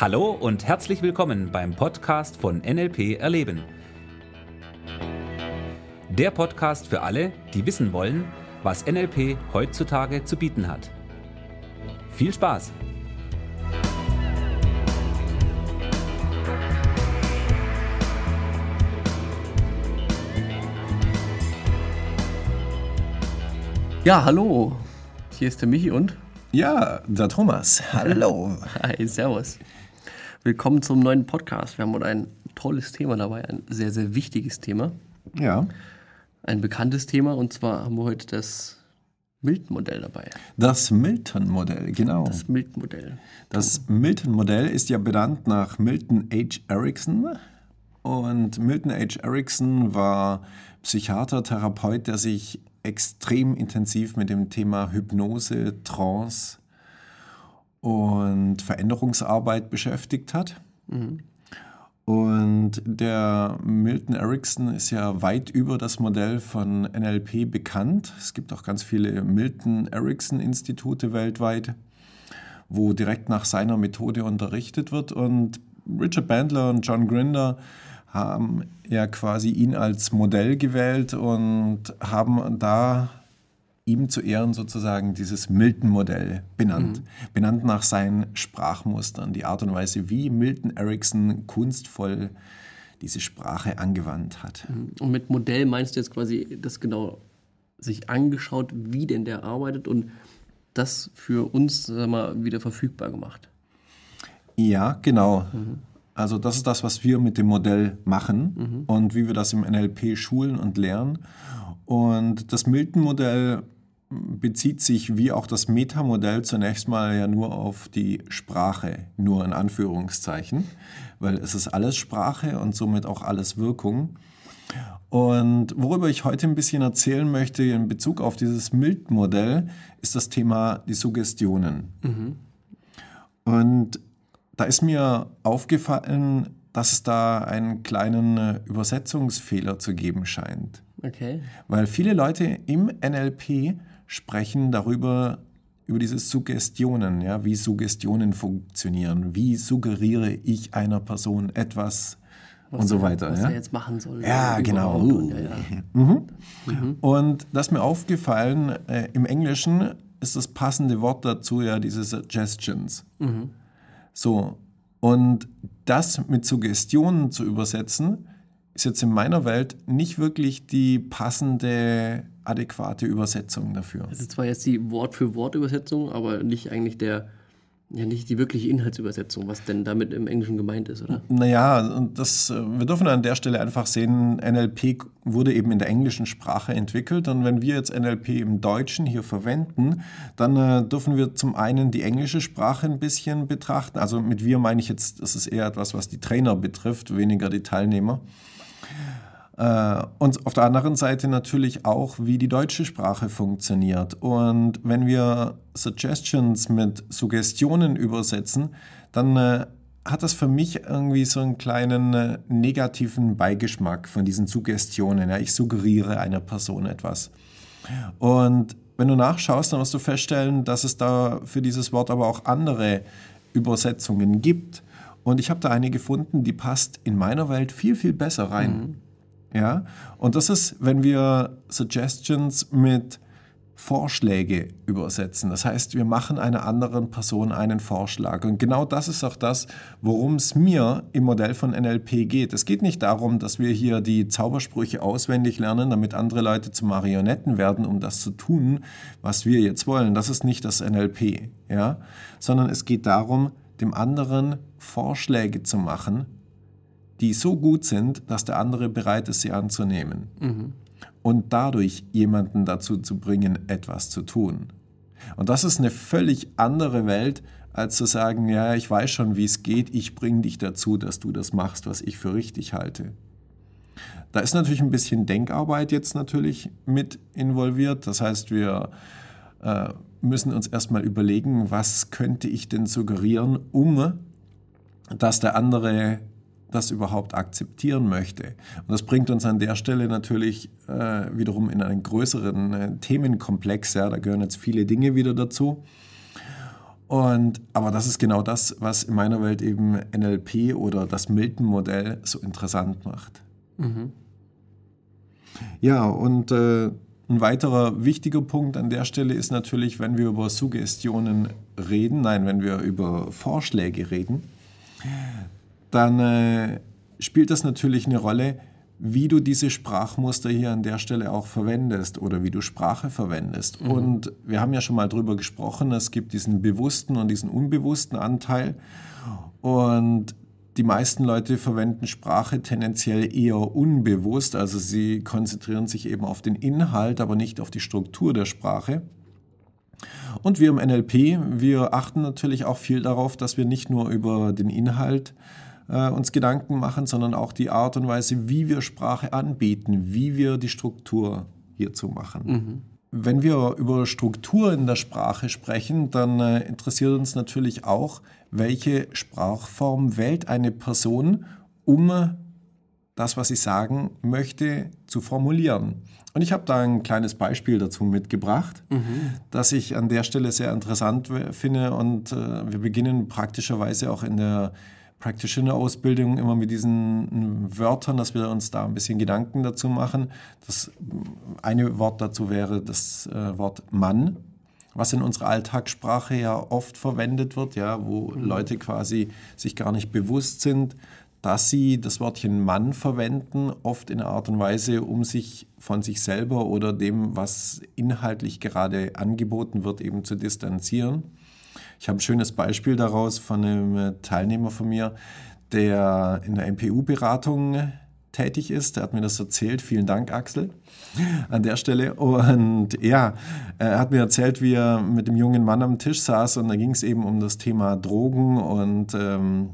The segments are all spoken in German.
Hallo und herzlich willkommen beim Podcast von NLP Erleben. Der Podcast für alle, die wissen wollen, was NLP heutzutage zu bieten hat. Viel Spaß! Ja, hallo. Hier ist der Michi und Ja, der Thomas. Hallo. Hi, Servus. Willkommen zum neuen Podcast. Wir haben heute ein tolles Thema dabei, ein sehr, sehr wichtiges Thema, Ja, ein bekanntes Thema und zwar haben wir heute das Milton-Modell dabei. das Milton-Modell, genau. Das, Das Milton-Modell. Milton-Modell ist ja benannt nach Milton H. Erickson. Und Milton H. Erickson war Psychiater, Therapeut, der sich extrem intensiv mit dem Thema Hypnose, Trance und Veränderungsarbeit beschäftigt hat. Und der Milton Erickson ist ja weit über das Modell von NLP bekannt. Es gibt auch ganz viele Milton Erickson Institute weltweit, wo direkt nach seiner Methode unterrichtet wird. Und Richard Bandler und John Grinder haben ja quasi ihn als Modell gewählt und haben da ihm zu Ehren sozusagen dieses Milton-Modell benannt. Benannt nach seinen Sprachmustern, die Art und Weise, wie Milton Erickson kunstvoll diese Sprache angewandt hat. Und mit Modell meinst du jetzt quasi das genau sich angeschaut, wie denn der arbeitet und das für uns sag mal, wieder verfügbar gemacht. Ja, genau. Also das ist das, was wir mit dem Modell machen und wie wir das im NLP schulen und lernen. Und das Milton-Modell bezieht sich wie auch das Metamodell zunächst mal ja nur auf die Sprache, nur in Anführungszeichen, weil es ist alles Sprache und somit auch alles Wirkung. Und worüber ich heute ein bisschen erzählen möchte in Bezug auf dieses Milton-Modell, ist das Thema die Suggestionen. Und da ist mir aufgefallen, dass es da einen kleinen äh, Übersetzungsfehler zu geben scheint. Okay. Weil viele Leute im NLP sprechen darüber, über diese Suggestionen, ja, wie Suggestionen funktionieren, wie suggeriere ich einer Person etwas und so er- weiter. Was ja? er jetzt machen soll. Ja, genau. Und, ja, ja. Mhm. Und das ist mir aufgefallen, äh, im Englischen ist das passende Wort dazu ja diese Suggestions. So, und das mit Suggestionen zu übersetzen, ist jetzt in meiner Welt nicht wirklich die passende, adäquate Übersetzung dafür. Das ist zwar jetzt die Wort-für-Wort-Übersetzung, aber nicht eigentlich der, ja, nicht die wirkliche Inhaltsübersetzung, was denn damit im Englischen gemeint ist, oder? Naja, und das, äh, wir dürfen an der Stelle einfach sehen, NLP wurde eben in der englischen Sprache entwickelt. Und wenn wir jetzt NLP im Deutschen hier verwenden, dann äh, dürfen wir zum einen die englische Sprache ein bisschen betrachten. Also mit wir meine ich jetzt, das ist eher etwas, was die Trainer betrifft, weniger die Teilnehmer. Äh, und auf der anderen Seite natürlich auch, wie die deutsche Sprache funktioniert. Und wenn wir Suggestions mit Suggestionen übersetzen, dann äh, hat das für mich irgendwie so einen kleinen äh, negativen Beigeschmack von diesen Suggestionen. Ja, ich suggeriere einer Person etwas. Und wenn du nachschaust, dann wirst du feststellen, dass es da für dieses Wort aber auch andere Übersetzungen gibt. Und ich habe da eine gefunden, die passt in meiner Welt viel, viel besser rein. Ja, und das ist, wenn wir Suggestions mit Vorschläge übersetzen. Das heißt, wir machen einer anderen Person einen Vorschlag. Und genau das ist auch das, worum es mir im Modell von NLP geht. Es geht nicht darum, dass wir hier die Zaubersprüche auswendig lernen, damit andere Leute zu Marionetten werden, um das zu tun, was wir jetzt wollen. Das ist nicht das NLP, ja, sondern es geht darum, dem anderen Vorschläge zu machen, die so gut sind, dass der andere bereit ist, sie anzunehmen. Und dadurch jemanden dazu zu bringen, etwas zu tun. Und das ist eine völlig andere Welt, als zu sagen, ja, ich weiß schon, wie es geht, ich bringe dich dazu, dass du das machst, was ich für richtig halte. Da ist natürlich ein bisschen Denkarbeit jetzt natürlich mit involviert. Das heißt, wir äh, müssen uns erstmal überlegen, was könnte ich denn suggerieren, um dass der andere das überhaupt akzeptieren möchte. Und das bringt uns an der Stelle natürlich äh, wiederum in einen größeren äh, Themenkomplex. Ja, da gehören jetzt viele Dinge wieder dazu. Und, aber das ist genau das, was in meiner Welt eben NLP oder das Milton-Modell so interessant macht. Mhm. Ja, und äh, ein weiterer wichtiger Punkt an der Stelle ist natürlich, wenn wir über Suggestionen reden, nein, wenn wir über Vorschläge reden, dann äh, spielt das natürlich eine Rolle, wie du diese Sprachmuster hier an der Stelle auch verwendest oder wie du Sprache verwendest. Mhm. Und wir haben ja schon mal drüber gesprochen, es gibt diesen bewussten und diesen unbewussten Anteil. Und die meisten Leute verwenden Sprache tendenziell eher unbewusst, also sie konzentrieren sich eben auf den Inhalt, aber nicht auf die Struktur der Sprache. Und wir im NLP, wir achten natürlich auch viel darauf, dass wir nicht nur über den Inhalt äh, uns Gedanken machen, sondern auch die Art und Weise, wie wir Sprache anbieten, wie wir die Struktur hierzu machen. Mhm. Wenn wir über Struktur in der Sprache sprechen, dann äh, interessiert uns natürlich auch, welche Sprachform wählt eine Person, um das, was sie sagen möchte, zu formulieren. Und ich habe da ein kleines Beispiel dazu mitgebracht, mhm. das ich an der Stelle sehr interessant finde. Und äh, wir beginnen praktischerweise auch in der Practitioner-Ausbildung immer mit diesen Wörtern, dass wir uns da ein bisschen Gedanken dazu machen. Das eine Wort dazu wäre das äh, Wort Mann, was in unserer Alltagssprache ja oft verwendet wird, ja, wo mhm. Leute quasi sich gar nicht bewusst sind, dass sie das Wörtchen Mann verwenden, oft in einer Art und Weise, um sich von sich selber oder dem, was inhaltlich gerade angeboten wird, eben zu distanzieren. Ich habe ein schönes Beispiel daraus von einem äh, Teilnehmer von mir, der in der MPU-Beratung tätig ist. Der hat mir das erzählt. Vielen Dank, Axel, an der Stelle. Und ja, er hat mir erzählt, wie er mit dem jungen Mann am Tisch saß und da ging es eben um das Thema Drogen und ähm,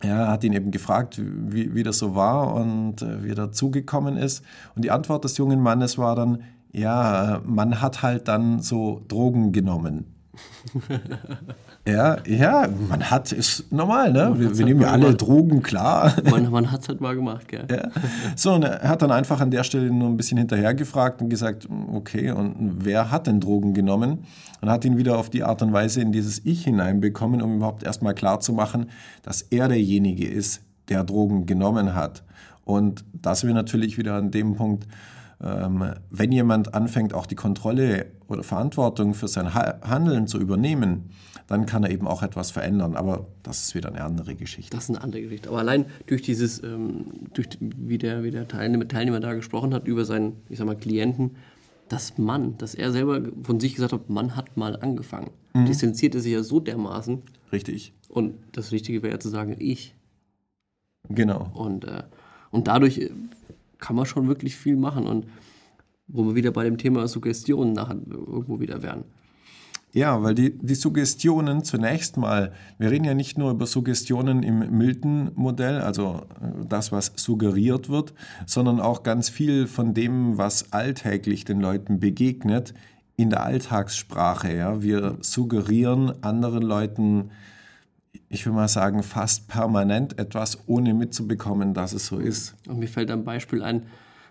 er hat ihn eben gefragt, wie, wie das so war und äh, wie er dazugekommen ist. Und die Antwort des jungen Mannes war dann, ja, man hat halt dann so Drogen genommen. ja, ja, man hat, ist normal, ne? Wir, wir halt nehmen ja alle gemacht. Drogen, klar. Man, man hat es halt mal gemacht, gell? Ja. So, und er hat dann einfach an der Stelle nur ein bisschen hinterher gefragt und gesagt, okay, und wer hat denn Drogen genommen? Und hat ihn wieder auf die Art und Weise in dieses Ich hineinbekommen, um überhaupt erstmal klarzumachen, dass er derjenige ist, der Drogen genommen hat. Und dass wir natürlich wieder an dem Punkt, wenn jemand anfängt, auch die Kontrolle oder Verantwortung für sein Handeln zu übernehmen, dann kann er eben auch etwas verändern. Aber das ist wieder eine andere Geschichte. Das ist eine andere Geschichte. Aber allein durch dieses, ähm, durch, wie der, wie der Teilnehmer, Teilnehmer da gesprochen hat über seinen, ich sag mal, Klienten, dass Mann, dass er selber von sich gesagt hat, Mann hat mal angefangen. Mhm. Distanziert er sich ja so dermaßen. Richtig. Und das Richtige wäre ja zu sagen, ich. Genau. Und, äh, und dadurch äh, kann man schon wirklich viel machen. Und wo wir wieder bei dem Thema Suggestionen nachher irgendwo wieder wären. Ja, weil die, die Suggestionen zunächst mal, wir reden ja nicht nur über Suggestionen im Milton-Modell, also äh, das, was suggeriert wird, sondern auch ganz viel von dem, was alltäglich den Leuten begegnet, in der Alltagssprache. Ja. Wir suggerieren anderen Leuten, ich will mal sagen, fast permanent etwas, ohne mitzubekommen, dass es so ist. Und mir fällt ein Beispiel ein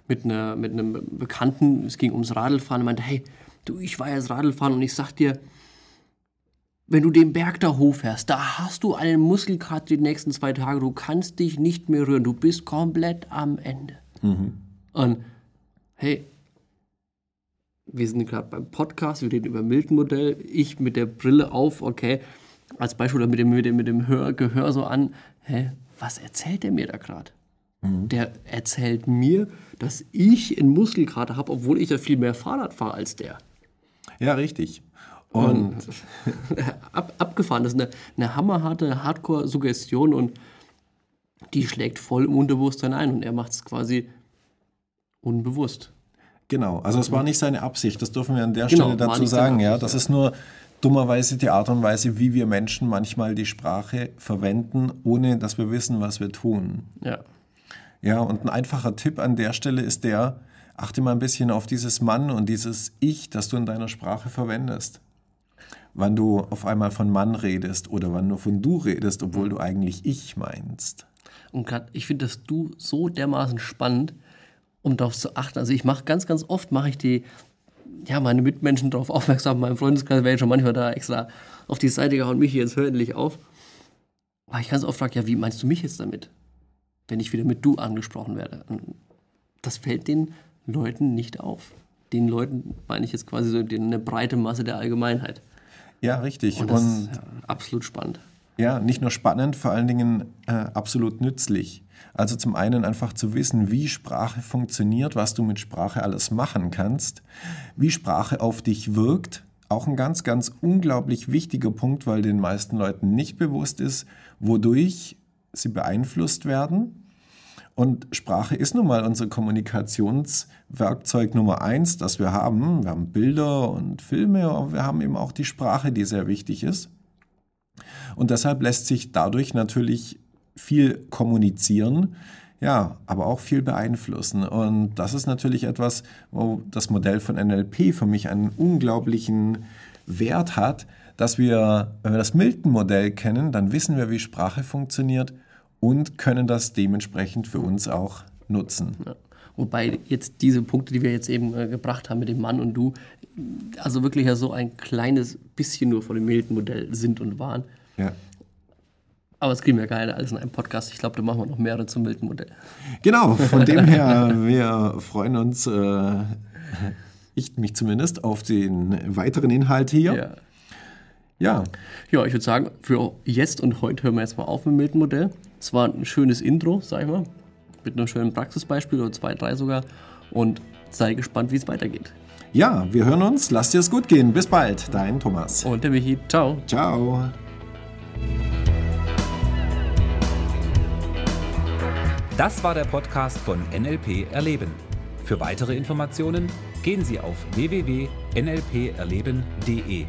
mit, einer, mit einem Bekannten, es ging ums Radlfahren, er meinte, hey, du, ich war jetzt Radlfahren und ich sag dir, wenn du den Berg da hochfährst, da hast du einen Muskelkater die nächsten zwei Tage, du kannst dich nicht mehr rühren, du bist komplett am Ende. Mhm. Und hey, wir sind gerade beim Podcast, wir reden über Milton-Modell, ich mit der Brille auf, okay, als Beispiel oder mit dem, mit dem, mit dem Hör, Gehör so an, hä, was erzählt der mir da gerade? Mhm. Der erzählt mir, dass ich einen Muskelkater habe, obwohl ich ja viel mehr Fahrrad fahre als der. Ja, richtig. Und, und ab, abgefahren, das ist eine, eine hammerharte Hardcore-Suggestion und die schlägt voll im Unterbewusstsein ein und er macht es quasi unbewusst. Genau, also es war nicht seine Absicht, das dürfen wir an der genau, Stelle dazu sagen. Ja, das ja. ist nur dummerweise die Art und Weise, wie wir Menschen manchmal die Sprache verwenden, ohne dass wir wissen, was wir tun. Ja. Ja, und ein einfacher Tipp an der Stelle ist der, achte mal ein bisschen auf dieses Mann und dieses Ich, das du in deiner Sprache verwendest. Wann du auf einmal von Mann redest oder wann du von du redest, obwohl du eigentlich ich meinst. Und gerade, ich finde das Du so dermaßen spannend, um darauf zu achten. Also ich mache ganz, ganz oft, mache ich die, ja, meine Mitmenschen darauf aufmerksam, mein Freundeskreis wäre schon manchmal da extra auf die Seite gehauen, mich jetzt hör endlich auf. Aber ich ganz oft frage, ja, wie meinst du mich jetzt damit? Wenn ich wieder mit du angesprochen werde. Das fällt den Leuten nicht auf. Den Leuten meine ich jetzt quasi so eine breite Masse der Allgemeinheit. Ja, richtig. Und das Und, ist ja, absolut spannend. Ja, nicht nur spannend, vor allen Dingen äh, absolut nützlich. Also zum einen einfach zu wissen, wie Sprache funktioniert, was du mit Sprache alles machen kannst, wie Sprache auf dich wirkt. Auch ein ganz, ganz unglaublich wichtiger Punkt, weil den meisten Leuten nicht bewusst ist, wodurch sie beeinflusst werden. Und Sprache ist nun mal unser Kommunikationswerkzeug Nummer eins, das wir haben. Wir haben Bilder und Filme, aber wir haben eben auch die Sprache, die sehr wichtig ist. Und deshalb lässt sich dadurch natürlich viel kommunizieren, ja, aber auch viel beeinflussen. Und das ist natürlich etwas, wo das Modell von NLP für mich einen unglaublichen Wert hat, dass wir, wenn wir das Milton-Modell kennen, dann wissen wir, wie Sprache funktioniert und können das dementsprechend für uns auch nutzen. Ja. Wobei jetzt diese Punkte, die wir jetzt eben äh, gebracht haben mit dem Mann und du, also wirklich ja so ein kleines bisschen nur von dem Milton-Modell sind und waren. Ja. Aber es kriegen wir keine alles in einem Podcast. Ich glaube, da machen wir noch mehrere zum Milton-Modell. Genau, von dem her, wir freuen uns, äh, ich mich zumindest, auf den weiteren Inhalt hier. Ja. Ja. Ja, ich würde sagen, für jetzt und heute hören wir jetzt mal auf mit dem Milton-Modell. Es war ein schönes Intro, sag ich mal, mit einem schönen Praxisbeispiel oder zwei, drei sogar. Und sei gespannt, wie es weitergeht. Ja, wir hören uns. Lass dir es gut gehen. Bis bald. Dein Thomas. Und der Michi. Ciao. Ciao. Das war der Podcast von NLP Erleben. Für weitere Informationen gehen Sie auf www.nlperleben.de.